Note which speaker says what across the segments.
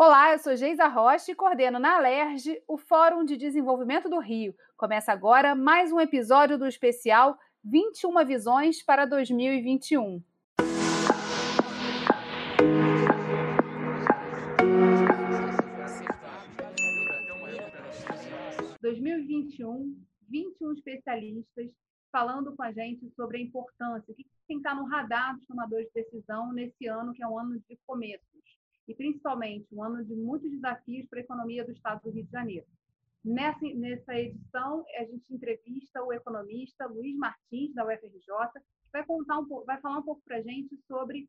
Speaker 1: Olá, eu sou Geisa Rocha e coordeno na Alerj o Fórum de Desenvolvimento do Rio. Começa agora mais um episódio do especial 21 Visões para 2021. ...2021, 21 especialistas falando com a gente sobre a importância, o que tem que estar no radar dos tomadores de decisão nesse ano, que é um ano de começos e principalmente um ano de muitos desafios para a economia do Estado do Rio de Janeiro. Nessa, nessa edição, a gente entrevista o economista Luiz Martins, da UFRJ, que vai, contar um vai falar um pouco para a gente sobre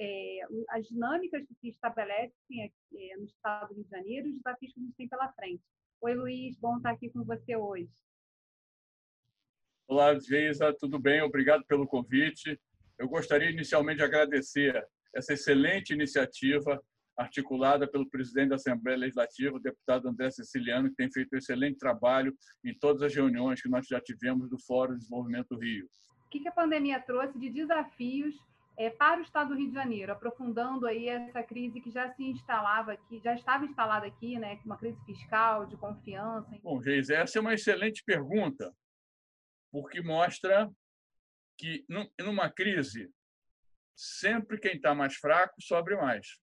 Speaker 1: é, as dinâmicas que se estabelecem aqui, é, no Estado do Rio de Janeiro e os desafios que a gente tem pela frente. Oi, Luiz, bom estar aqui com você hoje.
Speaker 2: Olá, Geisa, tudo bem? Obrigado pelo convite. Eu gostaria inicialmente de agradecer essa excelente iniciativa articulada pelo presidente da Assembleia Legislativa, o deputado André Siciliano, que tem feito um excelente trabalho em todas as reuniões que nós já tivemos do Fórum de Desenvolvimento Rio.
Speaker 1: O que a pandemia trouxe de desafios é, para o Estado do Rio de Janeiro, aprofundando aí essa crise que já se instalava aqui, já estava instalada aqui, né, uma crise fiscal, de confiança?
Speaker 2: Bom, Geis, essa é uma excelente pergunta, porque mostra que numa crise sempre quem está mais fraco sobre mais.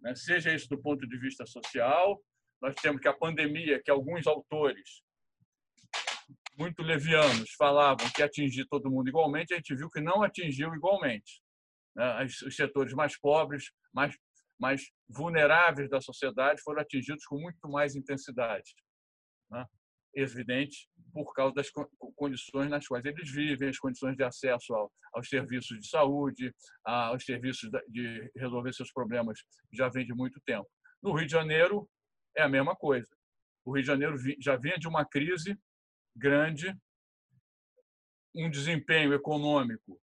Speaker 2: Né? Seja isso do ponto de vista social, nós temos que a pandemia, que alguns autores muito levianos falavam que atingir todo mundo igualmente, a gente viu que não atingiu igualmente. Né? Os setores mais pobres, mais, mais vulneráveis da sociedade foram atingidos com muito mais intensidade. Né? evidente por causa das condições nas quais eles vivem, as condições de acesso ao, aos serviços de saúde, aos serviços de resolver seus problemas já vem de muito tempo. No Rio de Janeiro é a mesma coisa. O Rio de Janeiro já vinha de uma crise grande, um desempenho econômico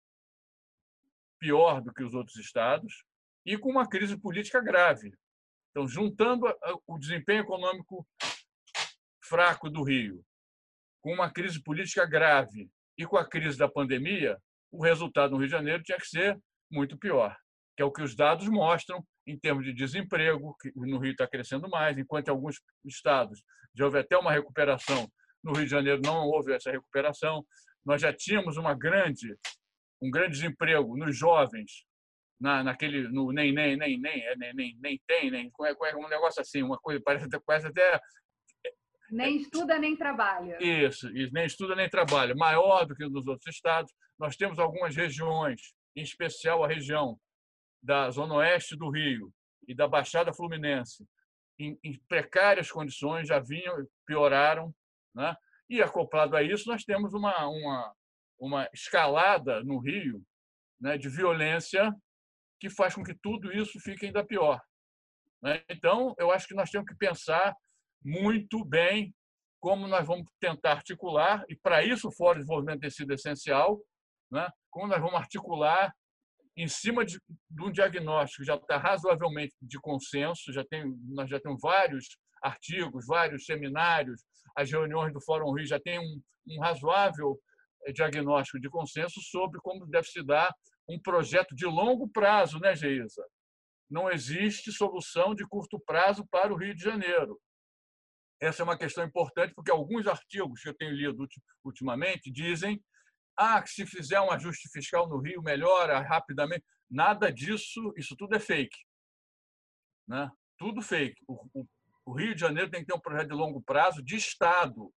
Speaker 2: pior do que os outros estados e com uma crise política grave. Então, juntando o desempenho econômico fraco do Rio, com uma crise política grave e com a crise da pandemia, o resultado no Rio de Janeiro tinha que ser muito pior, que é o que os dados mostram em termos de desemprego, que no Rio está crescendo mais, enquanto em alguns estados já houve até uma recuperação, no Rio de Janeiro não houve essa recuperação. Nós já tínhamos uma grande, um grande desemprego nos jovens, na, naquele no nem nem nem nem é nem nem nem tem nem é, é um negócio assim uma coisa parece parece até
Speaker 1: nem estuda nem trabalha.
Speaker 2: Isso, isso, nem estuda nem trabalha. Maior do que nos outros estados. Nós temos algumas regiões, em especial a região da Zona Oeste do Rio e da Baixada Fluminense, em, em precárias condições, já vinham, pioraram. Né? E acoplado a isso, nós temos uma, uma, uma escalada no Rio né, de violência que faz com que tudo isso fique ainda pior. Né? Então, eu acho que nós temos que pensar muito bem como nós vamos tentar articular, e para isso o Fórum de Desenvolvimento tem sido essencial, né? como nós vamos articular em cima de, de um diagnóstico já está razoavelmente de consenso, já tem, nós já temos vários artigos, vários seminários, as reuniões do Fórum Rio já têm um, um razoável eh, diagnóstico de consenso sobre como deve se dar um projeto de longo prazo, né, Geisa? Não existe solução de curto prazo para o Rio de Janeiro. Essa é uma questão importante, porque alguns artigos que eu tenho lido ultimamente dizem ah, que se fizer um ajuste fiscal no Rio, melhora rapidamente. Nada disso, isso tudo é fake. Né? Tudo fake. O, o, o Rio de Janeiro tem que ter um projeto de longo prazo de Estado,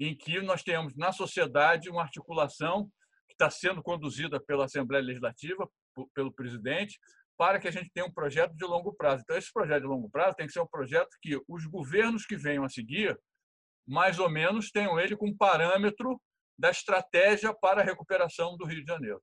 Speaker 2: em que nós tenhamos na sociedade uma articulação que está sendo conduzida pela Assembleia Legislativa, pelo presidente, para que a gente tenha um projeto de longo prazo. Então, esse projeto de longo prazo tem que ser um projeto que os governos que venham a seguir, mais ou menos, tenham ele como parâmetro da estratégia para a recuperação do Rio de Janeiro.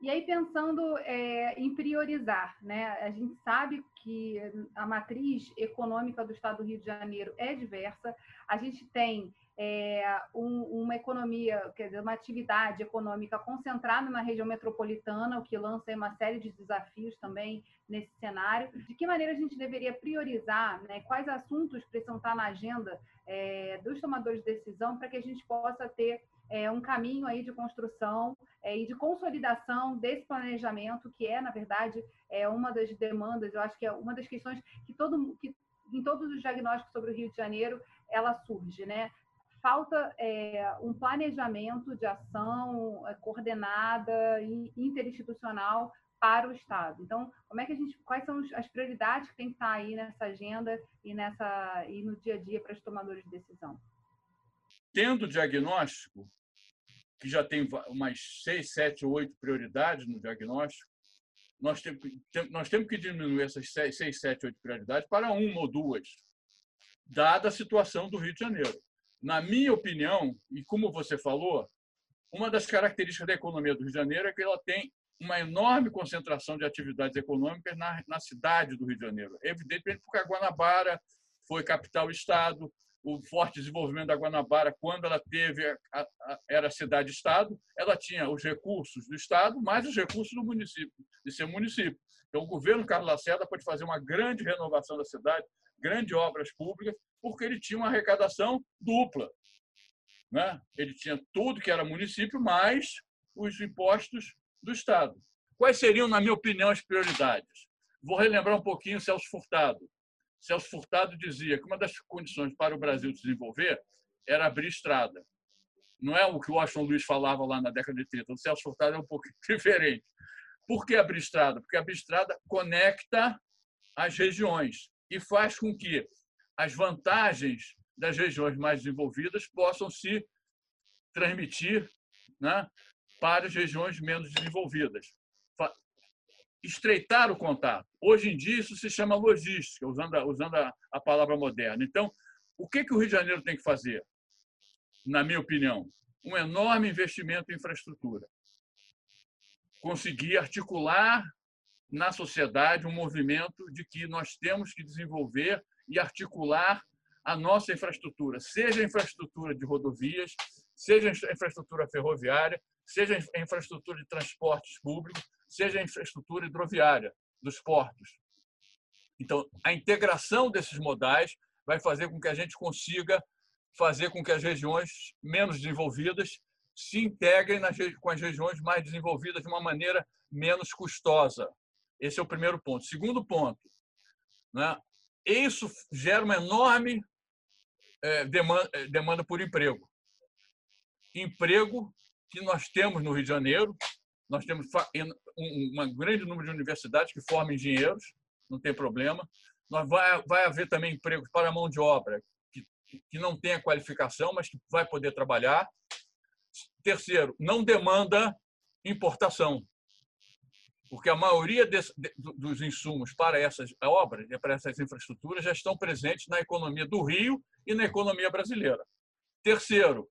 Speaker 1: E aí, pensando é, em priorizar, né? a gente sabe que a matriz econômica do Estado do Rio de Janeiro é diversa, a gente tem é, um, uma economia, quer dizer, uma atividade econômica concentrada na região metropolitana, o que lança uma série de desafios também nesse cenário. De que maneira a gente deveria priorizar, né, quais assuntos precisam estar na agenda é, dos tomadores de decisão para que a gente possa ter é, um caminho aí de construção é, e de consolidação desse planejamento, que é, na verdade, é uma das demandas, eu acho que é uma das questões que, todo, que em todos os diagnósticos sobre o Rio de Janeiro, ela surge, né? Falta é, um planejamento de ação é, coordenada e interinstitucional para o Estado. Então, como é que a gente, quais são as prioridades que tem que estar aí nessa agenda e nessa e no dia a dia para os tomadores de decisão?
Speaker 2: Tendo diagnóstico, que já tem umas seis, sete, oito prioridades no diagnóstico, nós temos, nós temos que diminuir essas seis, sete, oito prioridades para uma ou duas, dada a situação do Rio de Janeiro. Na minha opinião, e como você falou, uma das características da economia do Rio de Janeiro é que ela tem uma enorme concentração de atividades econômicas na, na cidade do Rio de Janeiro. Evidentemente, porque a Guanabara foi capital-estado, o forte desenvolvimento da Guanabara, quando ela teve a, a, era cidade-estado, ela tinha os recursos do estado, mais os recursos do município, de ser município. Então, o governo Carlos Lacerda pode fazer uma grande renovação da cidade, grandes obras públicas, porque ele tinha uma arrecadação dupla. Né? Ele tinha tudo que era município, mais os impostos do estado. Quais seriam, na minha opinião, as prioridades? Vou relembrar um pouquinho Celso Furtado. Celso Furtado dizia que uma das condições para o Brasil desenvolver era abrir estrada. Não é o que o Washington Luiz falava lá na década de 30. O Celso Furtado é um pouco diferente. Por que abrir estrada? Porque abrir estrada conecta as regiões e faz com que as vantagens das regiões mais desenvolvidas possam se transmitir né, para as regiões menos desenvolvidas estreitar o contato. Hoje em dia, isso se chama logística, usando a, usando a, a palavra moderna. Então, o que, que o Rio de Janeiro tem que fazer? Na minha opinião, um enorme investimento em infraestrutura. Conseguir articular na sociedade um movimento de que nós temos que desenvolver e articular a nossa infraestrutura, seja a infraestrutura de rodovias, seja a infraestrutura ferroviária, seja a infraestrutura de transportes públicos, seja a infraestrutura hidroviária dos portos. Então, a integração desses modais vai fazer com que a gente consiga fazer com que as regiões menos desenvolvidas se integrem nas, com as regiões mais desenvolvidas de uma maneira menos custosa. Esse é o primeiro ponto. Segundo ponto, né? Isso gera uma enorme é, demanda, é, demanda por emprego. Emprego que nós temos no Rio de Janeiro, nós temos um, grande número de universidades que formam engenheiros, não tem problema. Nós vai, vai haver também empregos para a mão de obra que, que não tem a qualificação, mas que vai poder trabalhar. Terceiro, não demanda importação, porque a maioria desse, dos insumos para essas obras, para essas infraestruturas, já estão presentes na economia do Rio e na economia brasileira. Terceiro,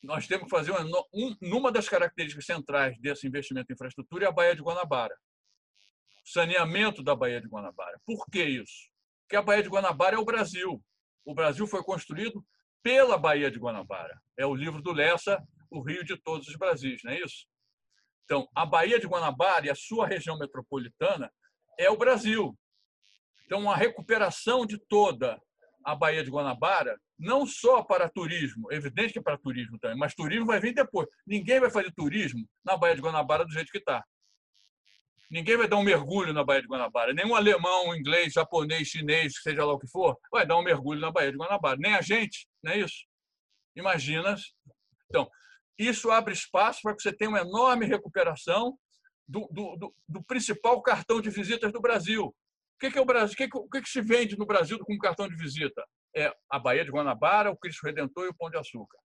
Speaker 2: nós temos que fazer uma, um, numa das características centrais desse investimento em infraestrutura é a Baía de Guanabara. Saneamento da Baía de Guanabara. Por que isso? Porque a Baía de Guanabara é o Brasil. O Brasil foi construído pela Baía de Guanabara. É o livro do Lessa, O Rio de Todos os Brasis, não é isso? Então, a Baía de Guanabara e a sua região metropolitana é o Brasil. Então, a recuperação de toda a Baía de Guanabara não só para turismo, evidente que é para turismo também, mas turismo vai vir depois. Ninguém vai fazer turismo na Baía de Guanabara do jeito que está. Ninguém vai dar um mergulho na Baía de Guanabara. Nenhum alemão, inglês, japonês, chinês, seja lá o que for, vai dar um mergulho na Baía de Guanabara. Nem a gente, não é isso? Imagina. Então, isso abre espaço para que você tenha uma enorme recuperação do, do, do, do principal cartão de visitas do Brasil. O que, que é o Brasil? O que, que, o que, que se vende no Brasil com cartão de visita? é a Baía de Guanabara, o Cristo Redentor e o Pão de Açúcar.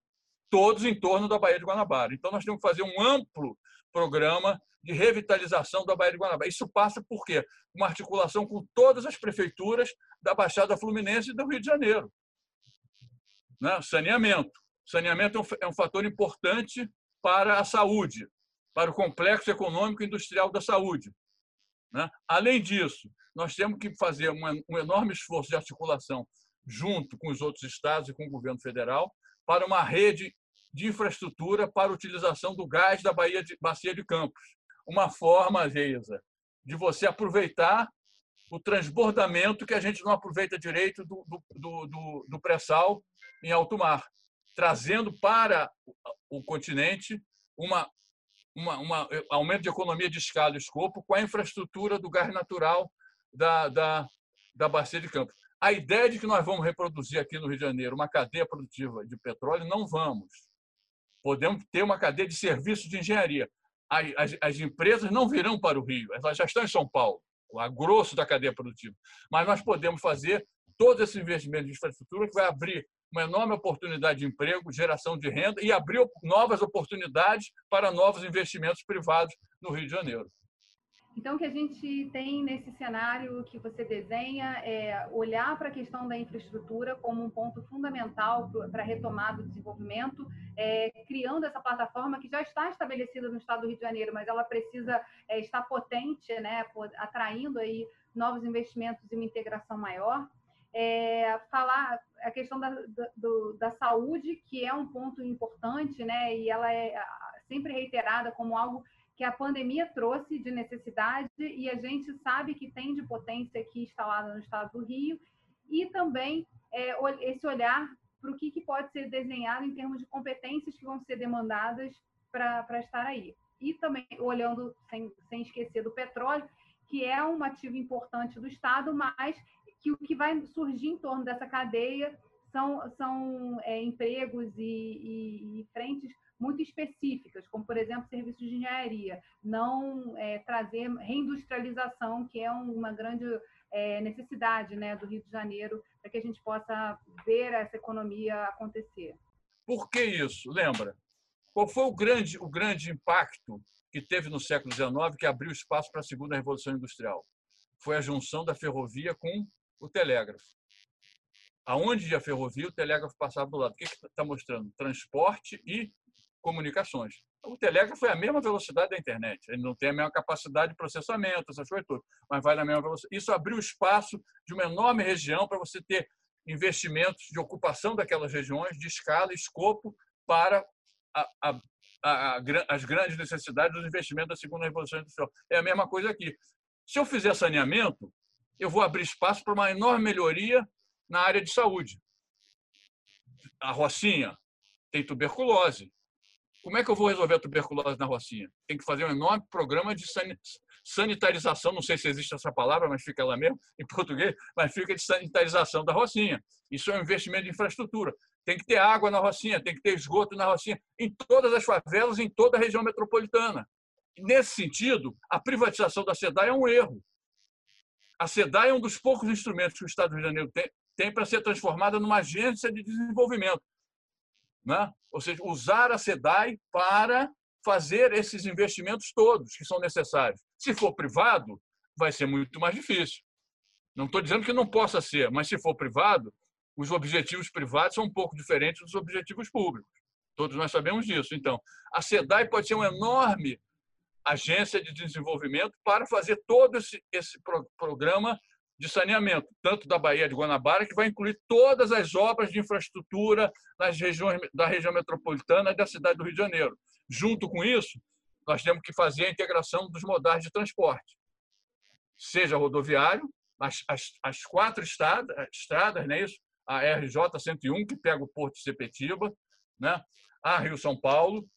Speaker 2: Todos em torno da Baía de Guanabara. Então, nós temos que fazer um amplo programa de revitalização da Baía de Guanabara. Isso passa por quê? Uma articulação com todas as prefeituras da Baixada Fluminense e do Rio de Janeiro. Né? Saneamento. Saneamento é um fator importante para a saúde, para o complexo econômico e industrial da saúde. Né? Além disso, nós temos que fazer um enorme esforço de articulação junto com os outros estados e com o governo federal, para uma rede de infraestrutura para a utilização do gás da Bahia de, Bacia de Campos. Uma forma, Geisa, de você aproveitar o transbordamento que a gente não aproveita direito do, do, do, do pré-sal em alto mar. Trazendo para o continente uma, uma, uma aumento de economia de escala e escopo com a infraestrutura do gás natural da, da, da bacia de Campos. A ideia de que nós vamos reproduzir aqui no Rio de Janeiro uma cadeia produtiva de petróleo, não vamos. Podemos ter uma cadeia de serviços de engenharia. As, as, as empresas não virão para o Rio, elas já estão em São Paulo, a grosso da cadeia produtiva. Mas nós podemos fazer todo esse investimento de infraestrutura que vai abrir uma enorme oportunidade de emprego, geração de renda e abrir novas oportunidades para novos investimentos privados no Rio de Janeiro.
Speaker 1: Então, o que a gente tem nesse cenário que você desenha é olhar para a questão da infraestrutura como um ponto fundamental para a retomada do desenvolvimento, é, criando essa plataforma que já está estabelecida no estado do Rio de Janeiro, mas ela precisa é, estar potente, né, atraindo aí novos investimentos e uma integração maior. É, falar a questão da, da, do, da saúde, que é um ponto importante, né, e ela é sempre reiterada como algo que a pandemia trouxe de necessidade e a gente sabe que tem de potência aqui instalada no estado do Rio, e também é, esse olhar para o que, que, pode ser desenhado em termos de competências que vão ser demandadas para estar aí. E também olhando, sem, sem esquecer do petróleo, que é um ativo importante do Estado, mas que o que vai surgir em torno dessa cadeia são, são é, empregos e, e, e frentes muito específicas, como, por exemplo, serviços de engenharia, não é, trazer reindustrialização, que é uma grande é, necessidade né, do Rio de Janeiro, para que a gente possa ver essa economia acontecer.
Speaker 2: Por que isso? Lembra? Qual foi o grande, o grande impacto que teve no século XIX que abriu espaço para a segunda revolução industrial? Foi a junção da ferrovia com o telégrafo. Aonde a ferrovia, o telégrafo passava do lado. O que está mostrando? Transporte e comunicações. O telégrafo é a mesma velocidade da internet. Ele não tem a mesma capacidade de processamento, essas coisas todas, mas vai na mesma velocidade. Isso abriu espaço de uma enorme região para você ter investimentos de ocupação daquelas regiões, de escala, escopo, para a, a, a, as grandes necessidades dos investimentos da segunda revolução industrial. É a mesma coisa aqui. Se eu fizer saneamento, eu vou abrir espaço para uma enorme melhoria na área de saúde. A Rocinha tem tuberculose. Como é que eu vou resolver a tuberculose na Rocinha? Tem que fazer um enorme programa de sanitarização, não sei se existe essa palavra, mas fica lá mesmo, em português, mas fica de sanitarização da Rocinha. Isso é um investimento de infraestrutura. Tem que ter água na Rocinha, tem que ter esgoto na Rocinha, em todas as favelas, em toda a região metropolitana. Nesse sentido, a privatização da SEDAI é um erro. A SEDAI é um dos poucos instrumentos que o Estado do Rio de Janeiro tem, tem para ser transformada numa agência de desenvolvimento né? ou seja, usar a SEDAI para fazer esses investimentos todos que são necessários. Se for privado, vai ser muito mais difícil. Não estou dizendo que não possa ser, mas se for privado, os objetivos privados são um pouco diferentes dos objetivos públicos. Todos nós sabemos disso. Então, a SEDAI pode ser uma enorme agência de desenvolvimento para fazer todo esse, esse programa de saneamento, tanto da Baía de Guanabara, que vai incluir todas as obras de infraestrutura nas regiões da região metropolitana e da cidade do Rio de Janeiro. Junto com isso, nós temos que fazer a integração dos modais de transporte, seja rodoviário, as, as, as quatro estradas, estradas, né, isso? a RJ 101, que pega o Porto de Sepetiba, né? a Rio São Paulo,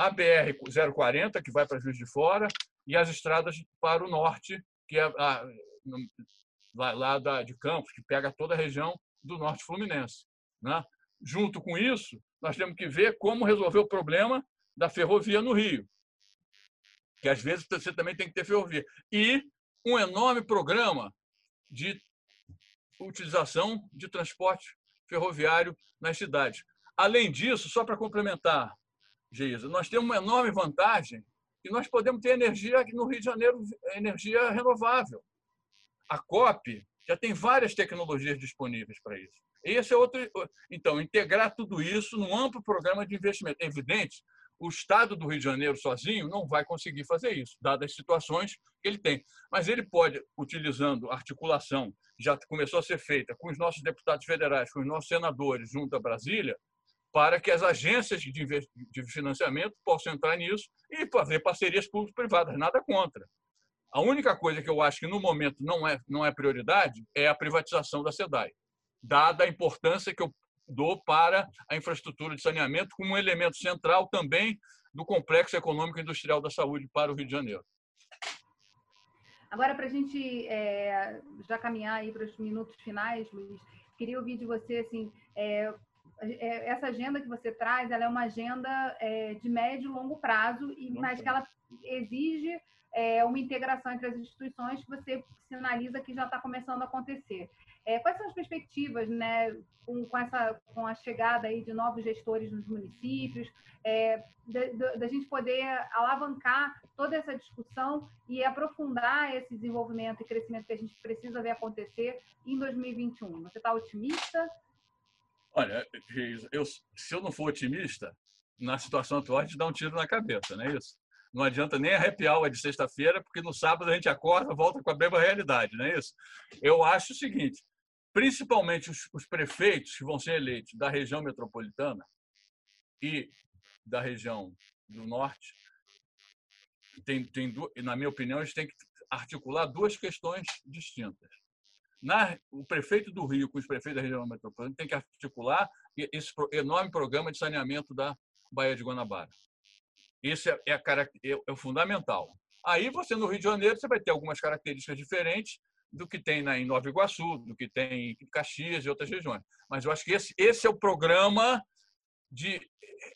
Speaker 2: a BR 040, que vai para Juiz de Fora, e as estradas para o norte, que é a, lá da, de Campos, que pega toda a região do norte fluminense. Né? Junto com isso, nós temos que ver como resolver o problema da ferrovia no Rio, que às vezes você também tem que ter ferrovia. E um enorme programa de utilização de transporte ferroviário nas cidades. Além disso, só para complementar, Geisa, nós temos uma enorme vantagem que nós podemos ter energia aqui no Rio de Janeiro, energia renovável. A COP já tem várias tecnologias disponíveis para isso. Esse é outro. Então, integrar tudo isso num amplo programa de investimento. É evidente, o Estado do Rio de Janeiro sozinho não vai conseguir fazer isso, dadas as situações que ele tem. Mas ele pode, utilizando articulação, já começou a ser feita com os nossos deputados federais, com os nossos senadores junto a Brasília, para que as agências de financiamento possam entrar nisso e fazer parcerias público-privadas. Nada contra. A única coisa que eu acho que no momento não é, não é prioridade é a privatização da SEDAI, dada a importância que o, dou para a infraestrutura de saneamento como um elemento central também do complexo econômico e industrial da saúde para o Rio de Janeiro.
Speaker 1: Agora, para a gente é, já caminhar aí para os minutos finais, Luiz, queria ouvir de você, assim, é, essa agenda que você traz, ela é uma agenda é, de médio e longo prazo, e, mas que ela exige é, uma integração entre as instituições que você sinaliza que já está começando a acontecer. É, quais são as perspectivas, né, com, com, essa, com a chegada aí de novos gestores nos municípios, é, da gente poder alavancar toda essa discussão e aprofundar esse desenvolvimento e crescimento que a gente precisa ver acontecer em 2021? Você está otimista?
Speaker 2: Olha, eu, se eu não for otimista, na situação atual a gente dá um tiro na cabeça, não é isso? Não adianta nem arrepiar o de sexta-feira, porque no sábado a gente acorda, volta com a mesma realidade, não é isso? Eu acho o seguinte: principalmente os, os prefeitos que vão ser eleitos da região metropolitana e da região do norte, tem, tem, na minha opinião, eles têm que articular duas questões distintas. Na, o prefeito do Rio com os prefeitos da região metropolitana tem que articular esse enorme programa de saneamento da Baía de Guanabara. Isso é, é, é, é, fundamental. Aí você, no Rio de Janeiro, você vai ter algumas características diferentes do que tem na, em Nova Iguaçu, do que tem em Caxias e outras regiões. Mas eu acho que esse, esse é o programa de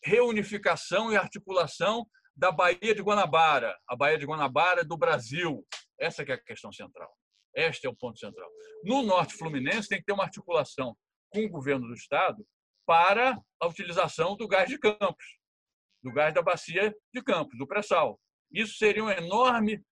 Speaker 2: reunificação e articulação da Baía de Guanabara, a Baía de Guanabara do Brasil. Essa é a questão central. Este é o ponto central. No Norte Fluminense tem que ter uma articulação com o governo do estado para a utilização do gás de Campos do gás da bacia de Campos, do pré-sal. Isso seria uma enorme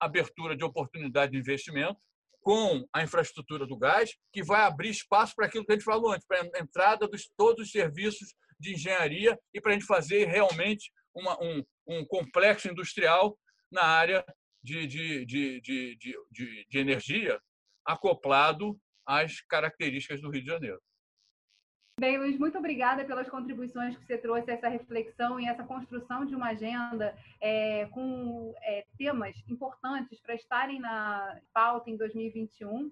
Speaker 2: abertura de oportunidade de investimento com a infraestrutura do gás, que vai abrir espaço para aquilo que a gente falou antes, para a entrada de todos os serviços de engenharia e para a gente fazer realmente uma, um, um complexo industrial na área de, de, de, de, de, de energia acoplado às características do Rio de Janeiro.
Speaker 1: Bem, Luiz, muito obrigada pelas contribuições que você trouxe, essa reflexão e essa construção de uma agenda é, com é, temas importantes para estarem na pauta em 2021.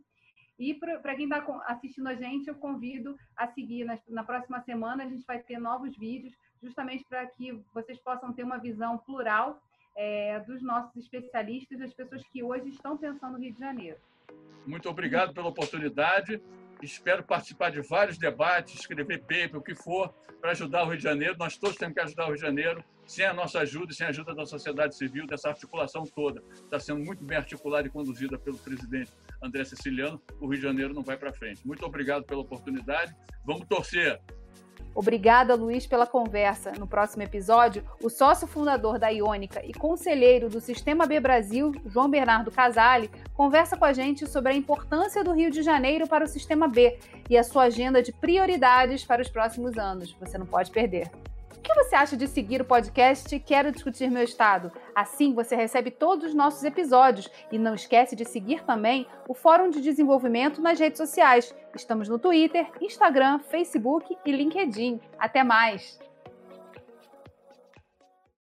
Speaker 1: E para quem está assistindo a gente, eu convido a seguir. Na, na, próxima semana, a gente vai ter novos vídeos, justamente para que vocês possam ter uma visão plural é, dos nossos especialistas, das pessoas que hoje estão pensando no Rio de Janeiro.
Speaker 2: Muito obrigado pela oportunidade. Espero participar de vários debates, escrever paper, o que for, para ajudar o Rio de Janeiro. Nós todos temos que ajudar o Rio de Janeiro. Sem a nossa ajuda sem a ajuda da sociedade civil, dessa articulação toda, está sendo muito bem articulada e conduzida pelo presidente André Siciliano, o Rio de Janeiro não vai para frente. Muito obrigado pela oportunidade. Vamos torcer
Speaker 1: Obrigada, Luiz, pela conversa. No próximo episódio, o sócio fundador da Iônica e conselheiro do Sistema B Brasil, João Bernardo Casale, conversa com a gente sobre a importância do Rio de Janeiro para o Sistema B e a sua agenda de prioridades para os próximos anos. Você não pode perder. O que você acha de seguir o podcast Quero Discutir Meu Estado? Assim você recebe todos os nossos episódios e não esquece de seguir também o Fórum de Desenvolvimento nas redes sociais. Estamos no Twitter, Instagram, Facebook e LinkedIn. Até mais!